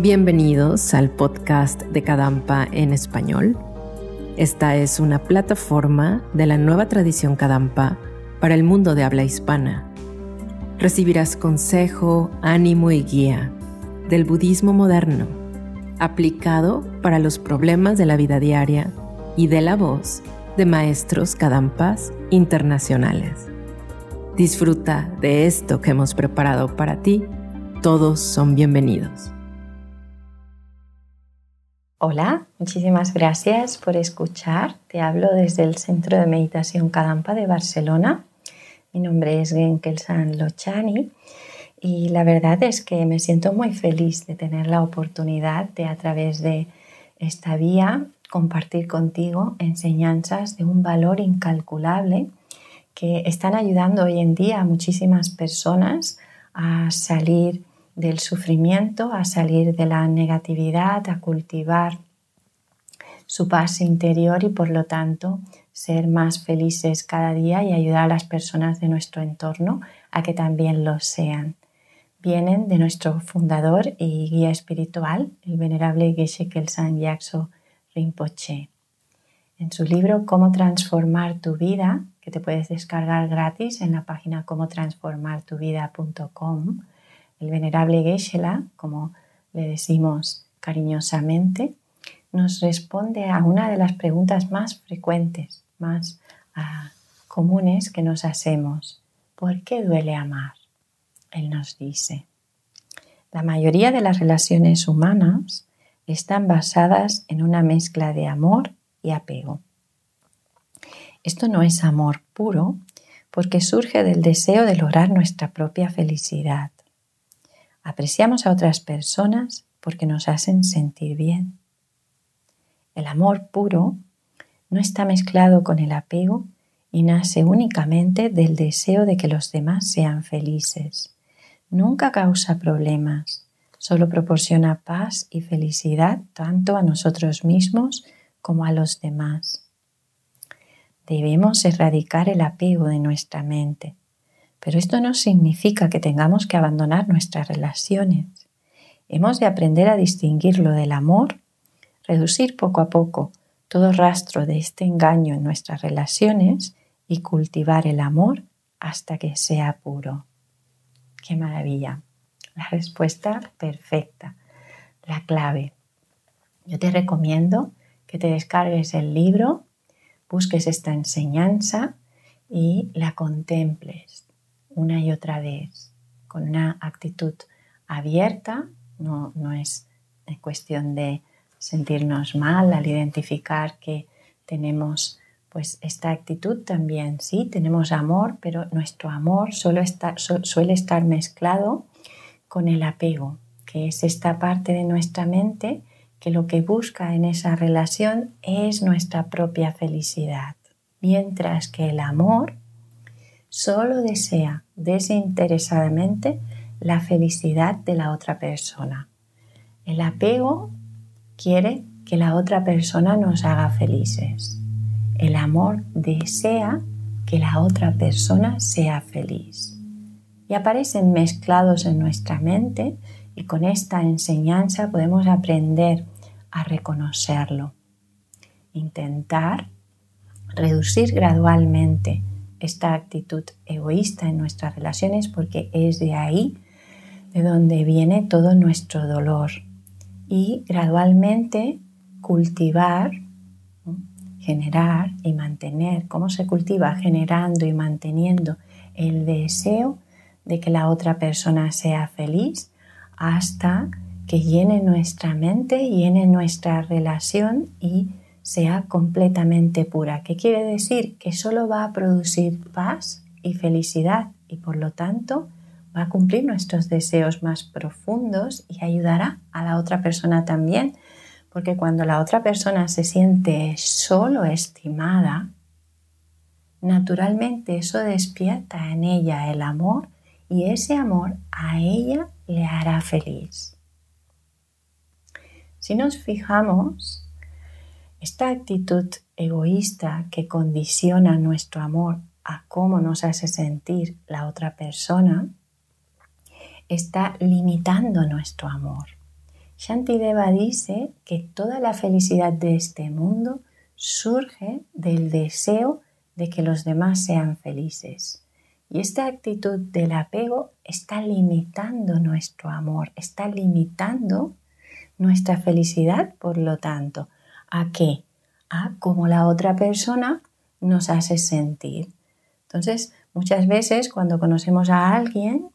Bienvenidos al podcast de Kadampa en español. Esta es una plataforma de la nueva tradición Kadampa para el mundo de habla hispana. Recibirás consejo, ánimo y guía del budismo moderno, aplicado para los problemas de la vida diaria y de la voz de maestros Kadampas internacionales. Disfruta de esto que hemos preparado para ti. Todos son bienvenidos. Hola, muchísimas gracias por escuchar. Te hablo desde el Centro de Meditación Kadampa de Barcelona. Mi nombre es Genkelsan Lochani y la verdad es que me siento muy feliz de tener la oportunidad de a través de esta vía compartir contigo enseñanzas de un valor incalculable que están ayudando hoy en día a muchísimas personas a salir del sufrimiento, a salir de la negatividad, a cultivar su paz interior y por lo tanto ser más felices cada día y ayudar a las personas de nuestro entorno a que también lo sean. Vienen de nuestro fundador y guía espiritual, el venerable Geshe Kelsan Yakso Rinpoche. En su libro Cómo transformar tu vida, que te puedes descargar gratis en la página comotransformartuvida.com, el venerable Geshe-la, como le decimos cariñosamente, nos responde a una de las preguntas más frecuentes, más ah, comunes que nos hacemos. ¿Por qué duele amar? Él nos dice, la mayoría de las relaciones humanas están basadas en una mezcla de amor y apego. Esto no es amor puro porque surge del deseo de lograr nuestra propia felicidad. Apreciamos a otras personas porque nos hacen sentir bien. El amor puro no está mezclado con el apego y nace únicamente del deseo de que los demás sean felices. Nunca causa problemas, solo proporciona paz y felicidad tanto a nosotros mismos como a los demás. Debemos erradicar el apego de nuestra mente pero esto no significa que tengamos que abandonar nuestras relaciones. Hemos de aprender a distinguir lo del amor, reducir poco a poco todo rastro de este engaño en nuestras relaciones y cultivar el amor hasta que sea puro. ¡Qué maravilla! La respuesta perfecta, la clave. Yo te recomiendo que te descargues el libro, busques esta enseñanza y la contemples una y otra vez, con una actitud abierta, no, no es cuestión de sentirnos mal al identificar que tenemos pues esta actitud también, sí, tenemos amor, pero nuestro amor solo está, suele estar mezclado con el apego, que es esta parte de nuestra mente que lo que busca en esa relación es nuestra propia felicidad, mientras que el amor solo desea desinteresadamente la felicidad de la otra persona. El apego quiere que la otra persona nos haga felices. El amor desea que la otra persona sea feliz. Y aparecen mezclados en nuestra mente y con esta enseñanza podemos aprender a reconocerlo. Intentar reducir gradualmente esta actitud egoísta en nuestras relaciones porque es de ahí de donde viene todo nuestro dolor. Y gradualmente cultivar, generar y mantener, cómo se cultiva generando y manteniendo el deseo de que la otra persona sea feliz hasta que llene nuestra mente, llene nuestra relación y sea completamente pura, ¿Qué quiere decir que solo va a producir paz y felicidad y por lo tanto va a cumplir nuestros deseos más profundos y ayudará a la otra persona también, porque cuando la otra persona se siente solo estimada, naturalmente eso despierta en ella el amor y ese amor a ella le hará feliz. Si nos fijamos, esta actitud egoísta que condiciona nuestro amor a cómo nos hace sentir la otra persona está limitando nuestro amor. Shantideva dice que toda la felicidad de este mundo surge del deseo de que los demás sean felices. Y esta actitud del apego está limitando nuestro amor, está limitando nuestra felicidad, por lo tanto, ¿a qué? A cómo la otra persona nos hace sentir. Entonces, muchas veces cuando conocemos a alguien,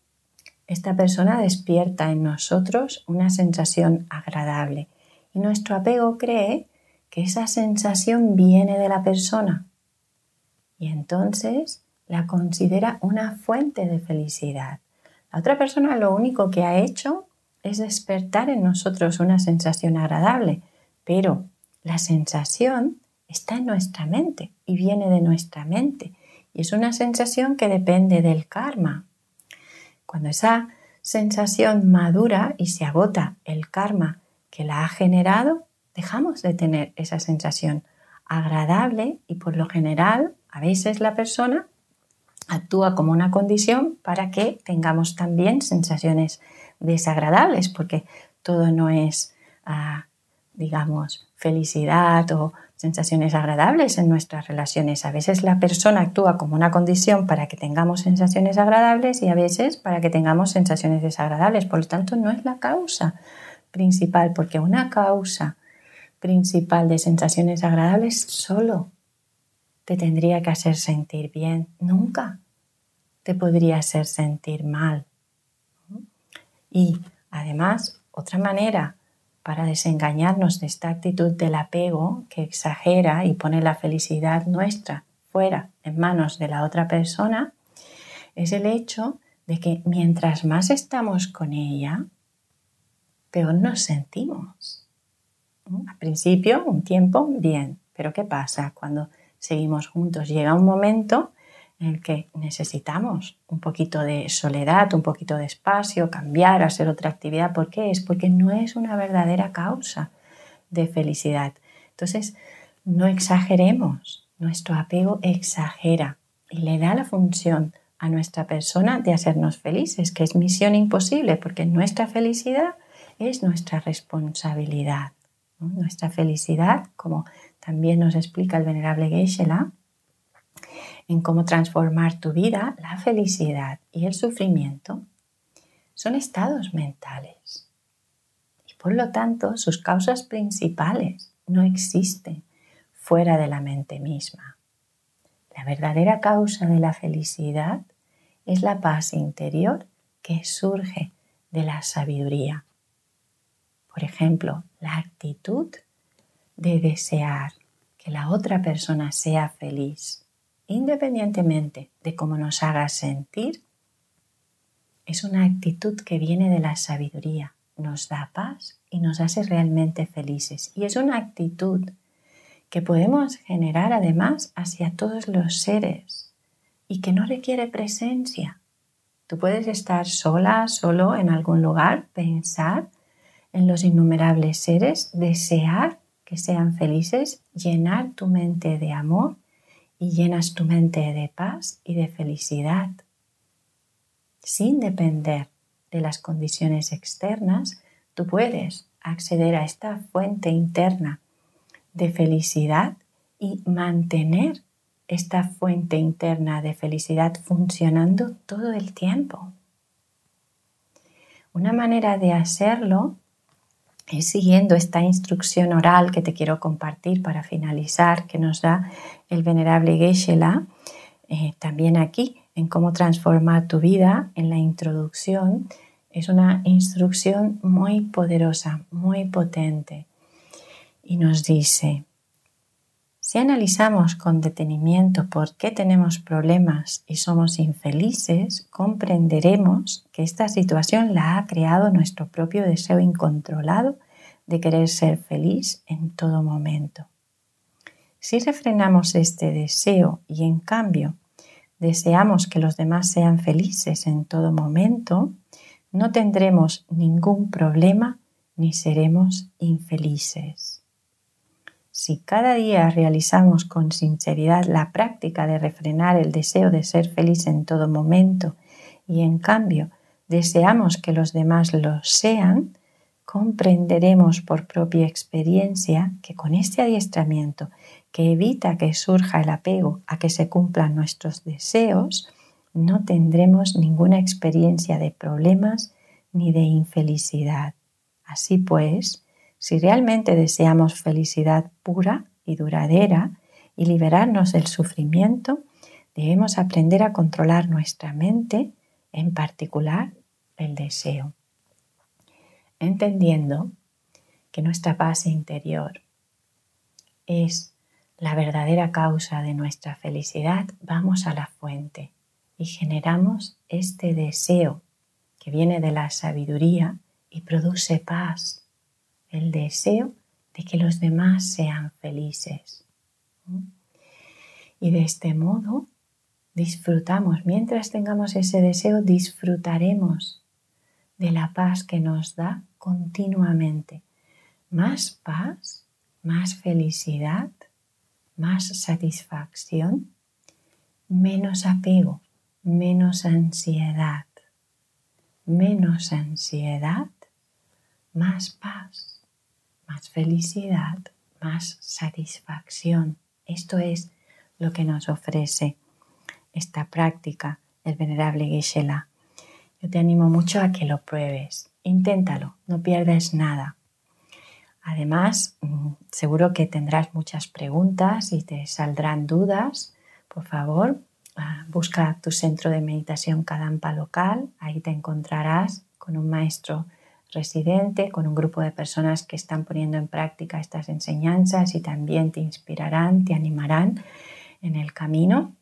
esta persona despierta en nosotros una sensación agradable y nuestro apego cree que esa sensación viene de la persona y entonces la considera una fuente de felicidad. La otra persona lo único que ha hecho es despertar en nosotros una sensación agradable, pero la sensación está en nuestra mente y viene de nuestra mente y es una sensación que depende del karma. Cuando esa sensación madura y se agota el karma que la ha generado, dejamos de tener esa sensación agradable y por lo general a veces la persona actúa como una condición para que tengamos también sensaciones desagradables, porque todo no es, ah, digamos, felicidad o sensaciones agradables en nuestras relaciones. A veces la persona actúa como una condición para que tengamos sensaciones agradables y a veces para que tengamos sensaciones desagradables. Por lo tanto, no es la causa principal, porque una causa principal de sensaciones agradables solo te tendría que hacer sentir bien. Nunca te podría hacer sentir mal. Y además, otra manera para desengañarnos de esta actitud del apego que exagera y pone la felicidad nuestra fuera en manos de la otra persona, es el hecho de que mientras más estamos con ella, peor nos sentimos. Al principio, un tiempo, bien, pero ¿qué pasa cuando seguimos juntos? Llega un momento en el que necesitamos un poquito de soledad, un poquito de espacio, cambiar, hacer otra actividad. ¿Por qué? Es porque no es una verdadera causa de felicidad. Entonces, no exageremos. Nuestro apego exagera y le da la función a nuestra persona de hacernos felices, que es misión imposible, porque nuestra felicidad es nuestra responsabilidad. Nuestra felicidad, como también nos explica el venerable Geshe-la, en cómo transformar tu vida, la felicidad y el sufrimiento son estados mentales. Y por lo tanto, sus causas principales no existen fuera de la mente misma. La verdadera causa de la felicidad es la paz interior que surge de la sabiduría. Por ejemplo, la actitud de desear que la otra persona sea feliz independientemente de cómo nos haga sentir, es una actitud que viene de la sabiduría, nos da paz y nos hace realmente felices. Y es una actitud que podemos generar además hacia todos los seres y que no requiere presencia. Tú puedes estar sola, solo en algún lugar, pensar en los innumerables seres, desear que sean felices, llenar tu mente de amor y llenas tu mente de paz y de felicidad. Sin depender de las condiciones externas, tú puedes acceder a esta fuente interna de felicidad y mantener esta fuente interna de felicidad funcionando todo el tiempo. Una manera de hacerlo siguiendo esta instrucción oral que te quiero compartir para finalizar, que nos da el venerable Geshe-la, eh, también aquí en cómo transformar tu vida, en la introducción, es una instrucción muy poderosa, muy potente. Y nos dice, si analizamos con detenimiento por qué tenemos problemas y somos infelices, comprenderemos que esta situación la ha creado nuestro propio deseo incontrolado de querer ser feliz en todo momento. Si refrenamos este deseo y en cambio deseamos que los demás sean felices en todo momento, no tendremos ningún problema ni seremos infelices. Si cada día realizamos con sinceridad la práctica de refrenar el deseo de ser feliz en todo momento y en cambio deseamos que los demás lo sean, comprenderemos por propia experiencia que con este adiestramiento que evita que surja el apego a que se cumplan nuestros deseos, no tendremos ninguna experiencia de problemas ni de infelicidad. Así pues, si realmente deseamos felicidad pura y duradera y liberarnos del sufrimiento, debemos aprender a controlar nuestra mente, en particular el deseo. Entendiendo que nuestra paz interior es la verdadera causa de nuestra felicidad, vamos a la fuente y generamos este deseo que viene de la sabiduría y produce paz, el deseo de que los demás sean felices. Y de este modo disfrutamos, mientras tengamos ese deseo, disfrutaremos de la paz que nos da continuamente. Más paz, más felicidad, más satisfacción, menos apego, menos ansiedad. Menos ansiedad, más paz, más felicidad, más satisfacción. Esto es lo que nos ofrece esta práctica el venerable geshe Yo te animo mucho a que lo pruebes. Inténtalo, no pierdes nada. Además, mm, seguro que tendrás muchas preguntas y te saldrán dudas. Por favor, ah, busca tu centro de meditación Kadampa local. Ahí te encontrarás con un maestro residente, con un grupo de personas que están poniendo en práctica estas enseñanzas y también te inspirarán, te animarán en el camino.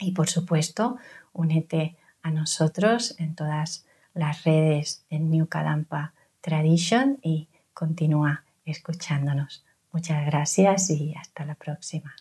Y por supuesto, únete a nosotros en todas las redes en New Kadampa Tradition y continúa escuchándonos. Muchas gracias y hasta la próxima.